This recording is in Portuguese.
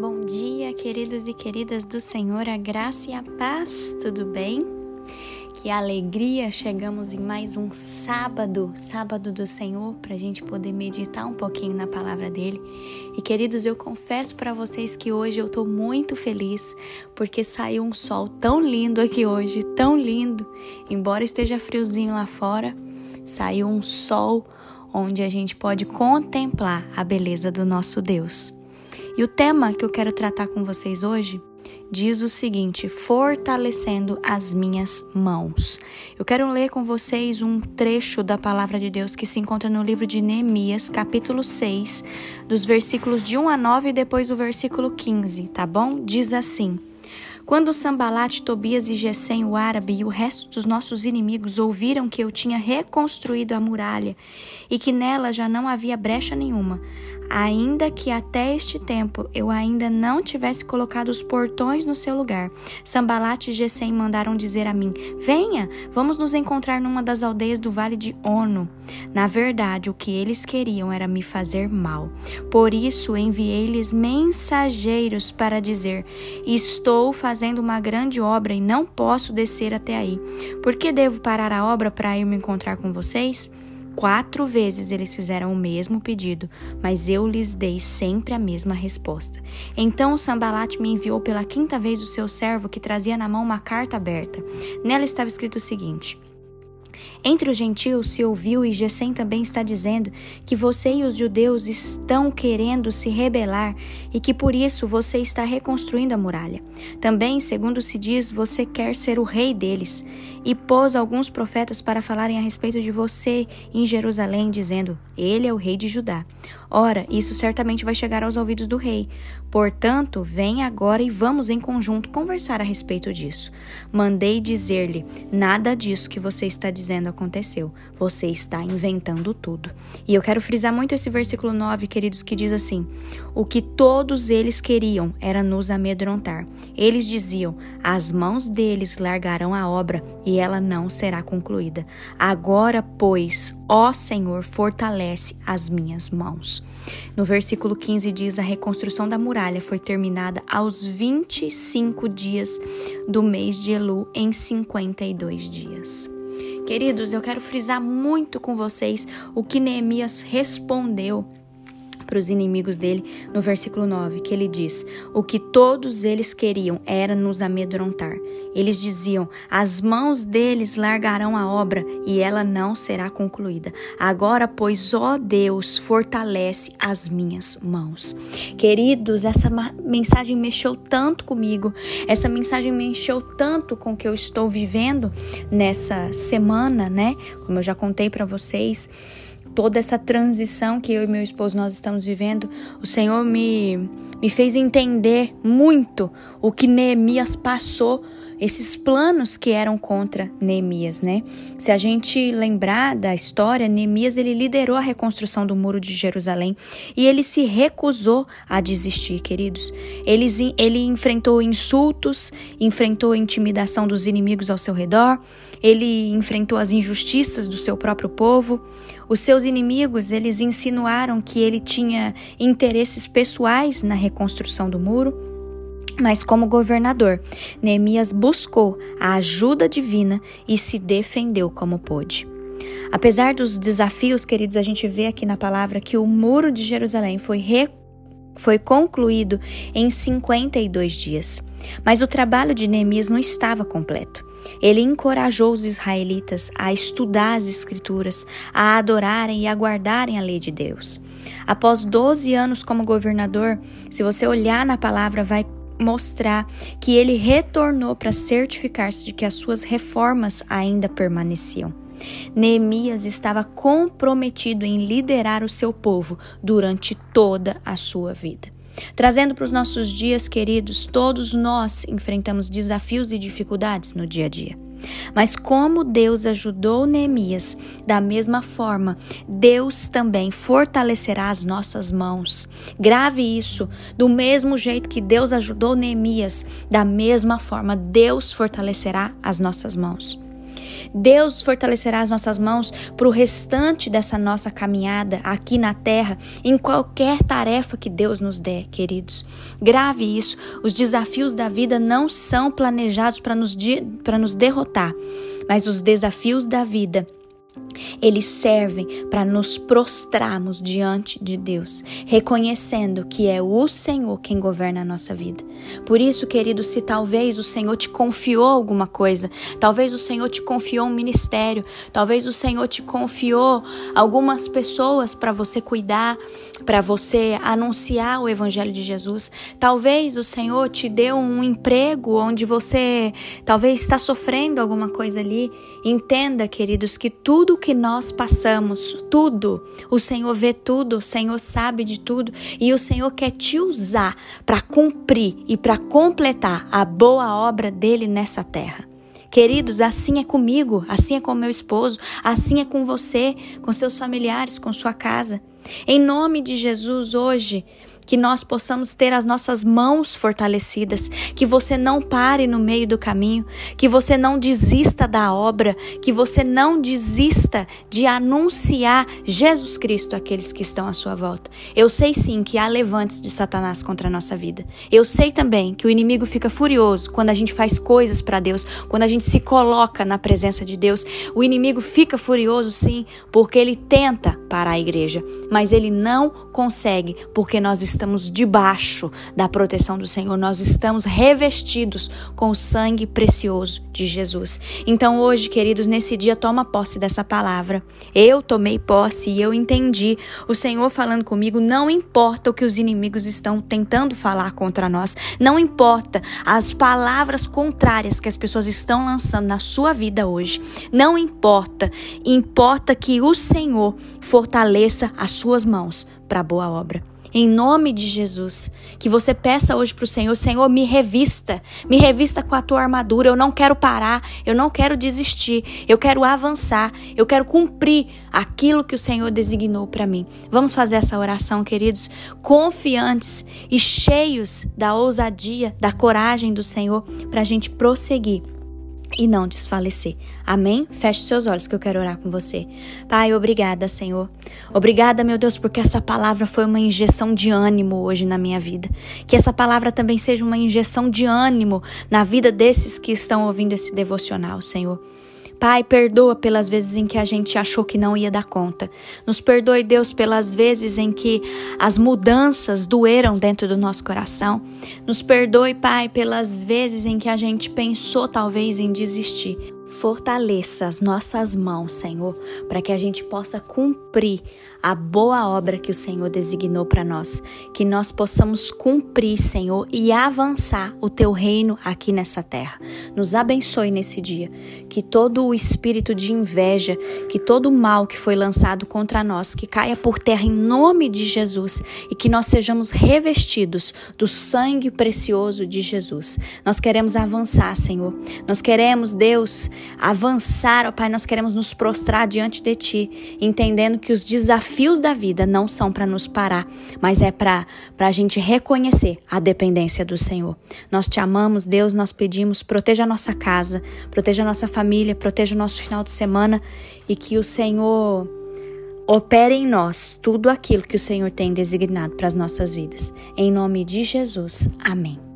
Bom dia, queridos e queridas do Senhor, a graça e a paz, tudo bem? Que alegria, chegamos em mais um sábado, sábado do Senhor, para a gente poder meditar um pouquinho na palavra dele. E queridos, eu confesso para vocês que hoje eu estou muito feliz, porque saiu um sol tão lindo aqui hoje, tão lindo. Embora esteja friozinho lá fora, saiu um sol onde a gente pode contemplar a beleza do nosso Deus. E o tema que eu quero tratar com vocês hoje diz o seguinte: fortalecendo as minhas mãos. Eu quero ler com vocês um trecho da palavra de Deus que se encontra no livro de Neemias, capítulo 6, dos versículos de 1 a 9 e depois do versículo 15, tá bom? Diz assim: quando Sambalat, Tobias e Gesem, o árabe, e o resto dos nossos inimigos ouviram que eu tinha reconstruído a muralha e que nela já não havia brecha nenhuma, ainda que até este tempo eu ainda não tivesse colocado os portões no seu lugar, Sambalat e Gesem mandaram dizer a mim: Venha, vamos nos encontrar numa das aldeias do vale de Ono. Na verdade, o que eles queriam era me fazer mal. Por isso enviei-lhes mensageiros para dizer: Estou fazendo uma grande obra e não posso descer até aí. Por que devo parar a obra para ir me encontrar com vocês? Quatro vezes eles fizeram o mesmo pedido, mas eu lhes dei sempre a mesma resposta. Então Sambalat me enviou pela quinta vez o seu servo que trazia na mão uma carta aberta. Nela estava escrito o seguinte: entre os gentios se ouviu e Gesem também está dizendo que você e os judeus estão querendo se rebelar e que por isso você está reconstruindo a muralha. Também, segundo se diz, você quer ser o rei deles e pôs alguns profetas para falarem a respeito de você em Jerusalém, dizendo: Ele é o rei de Judá. Ora, isso certamente vai chegar aos ouvidos do rei. Portanto, vem agora e vamos em conjunto conversar a respeito disso. Mandei dizer-lhe: nada disso que você está dizendo aconteceu. Você está inventando tudo. E eu quero frisar muito esse versículo 9, queridos, que diz assim: O que todos eles queriam era nos amedrontar. Eles diziam: As mãos deles largarão a obra e ela não será concluída. Agora, pois, ó Senhor, fortalece as minhas mãos. No versículo 15 diz: A reconstrução da muralha foi terminada aos 25 dias do mês de Elu, em 52 dias. Queridos, eu quero frisar muito com vocês o que Neemias respondeu para os inimigos dele no versículo 9, que ele diz: O que todos eles queriam era nos amedrontar. Eles diziam: As mãos deles largarão a obra e ela não será concluída. Agora, pois, ó Deus, fortalece as minhas mãos. Queridos, essa mensagem mexeu tanto comigo, essa mensagem mexeu tanto com o que eu estou vivendo nessa semana, né? Como eu já contei para vocês toda essa transição que eu e meu esposo nós estamos vivendo, o Senhor me, me fez entender muito o que Neemias passou esses planos que eram contra Neemias, né? Se a gente lembrar da história, Neemias ele liderou a reconstrução do muro de Jerusalém e ele se recusou a desistir, queridos. Ele, ele enfrentou insultos, enfrentou a intimidação dos inimigos ao seu redor, ele enfrentou as injustiças do seu próprio povo. Os seus inimigos, eles insinuaram que ele tinha interesses pessoais na reconstrução do muro. Mas, como governador, Neemias buscou a ajuda divina e se defendeu como pôde. Apesar dos desafios, queridos, a gente vê aqui na palavra que o muro de Jerusalém foi, re... foi concluído em 52 dias. Mas o trabalho de Neemias não estava completo. Ele encorajou os israelitas a estudar as Escrituras, a adorarem e a guardarem a lei de Deus. Após 12 anos como governador, se você olhar na palavra, vai mostrar que ele retornou para certificar-se de que as suas reformas ainda permaneciam. Neemias estava comprometido em liderar o seu povo durante toda a sua vida. Trazendo para os nossos dias, queridos, todos nós enfrentamos desafios e dificuldades no dia a dia. Mas como Deus ajudou Neemias, da mesma forma, Deus também fortalecerá as nossas mãos. Grave isso, do mesmo jeito que Deus ajudou Neemias, da mesma forma, Deus fortalecerá as nossas mãos. Deus fortalecerá as nossas mãos para o restante dessa nossa caminhada aqui na terra, em qualquer tarefa que Deus nos der, queridos. Grave isso. Os desafios da vida não são planejados para nos, nos derrotar, mas os desafios da vida eles servem para nos prostrarmos diante de Deus, reconhecendo que é o Senhor quem governa a nossa vida. Por isso, querido, se talvez o Senhor te confiou alguma coisa, talvez o Senhor te confiou um ministério, talvez o Senhor te confiou algumas pessoas para você cuidar, para você anunciar o evangelho de Jesus, talvez o Senhor te deu um emprego onde você talvez está sofrendo alguma coisa ali. Entenda, queridos, que tudo que nós passamos, tudo, o Senhor vê tudo, o Senhor sabe de tudo e o Senhor quer te usar para cumprir e para completar a boa obra dele nessa terra. Queridos, assim é comigo, assim é com meu esposo, assim é com você, com seus familiares, com sua casa. Em nome de Jesus, hoje, que nós possamos ter as nossas mãos fortalecidas, que você não pare no meio do caminho, que você não desista da obra, que você não desista de anunciar Jesus Cristo àqueles que estão à sua volta. Eu sei sim que há levantes de Satanás contra a nossa vida. Eu sei também que o inimigo fica furioso quando a gente faz coisas para Deus, quando a gente se coloca na presença de Deus. O inimigo fica furioso sim, porque ele tenta parar a igreja, mas ele não consegue, porque nós estamos estamos debaixo da proteção do Senhor, nós estamos revestidos com o sangue precioso de Jesus. Então, hoje, queridos, nesse dia, toma posse dessa palavra. Eu tomei posse e eu entendi o Senhor falando comigo. Não importa o que os inimigos estão tentando falar contra nós, não importa as palavras contrárias que as pessoas estão lançando na sua vida hoje, não importa, importa que o Senhor fortaleça as suas mãos para boa obra em nome de Jesus. Que você peça hoje para o Senhor: Senhor, me revista, me revista com a tua armadura. Eu não quero parar, eu não quero desistir, eu quero avançar, eu quero cumprir aquilo que o Senhor designou para mim. Vamos fazer essa oração, queridos, confiantes e cheios da ousadia, da coragem do Senhor, para a gente prosseguir e não desfalecer. Amém? Feche seus olhos que eu quero orar com você. Pai, obrigada, Senhor. Obrigada, meu Deus, porque essa palavra foi uma injeção de ânimo hoje na minha vida. Que essa palavra também seja uma injeção de ânimo na vida desses que estão ouvindo esse devocional, Senhor. Pai, perdoa pelas vezes em que a gente achou que não ia dar conta. Nos perdoe, Deus, pelas vezes em que as mudanças doeram dentro do nosso coração. Nos perdoe, Pai, pelas vezes em que a gente pensou talvez em desistir. Fortaleça as nossas mãos, Senhor, para que a gente possa cumprir a boa obra que o Senhor designou para nós, que nós possamos cumprir, Senhor, e avançar o teu reino aqui nessa terra. Nos abençoe nesse dia, que todo o espírito de inveja, que todo o mal que foi lançado contra nós, que caia por terra em nome de Jesus e que nós sejamos revestidos do sangue precioso de Jesus. Nós queremos avançar, Senhor. Nós queremos, Deus, avançar, ó Pai, nós queremos nos prostrar diante de Ti, entendendo que os desafios da vida não são para nos parar, mas é para a gente reconhecer a dependência do Senhor. Nós te amamos, Deus, nós pedimos, proteja a nossa casa, proteja a nossa família, proteja o nosso final de semana e que o Senhor opere em nós tudo aquilo que o Senhor tem designado para as nossas vidas. Em nome de Jesus. Amém.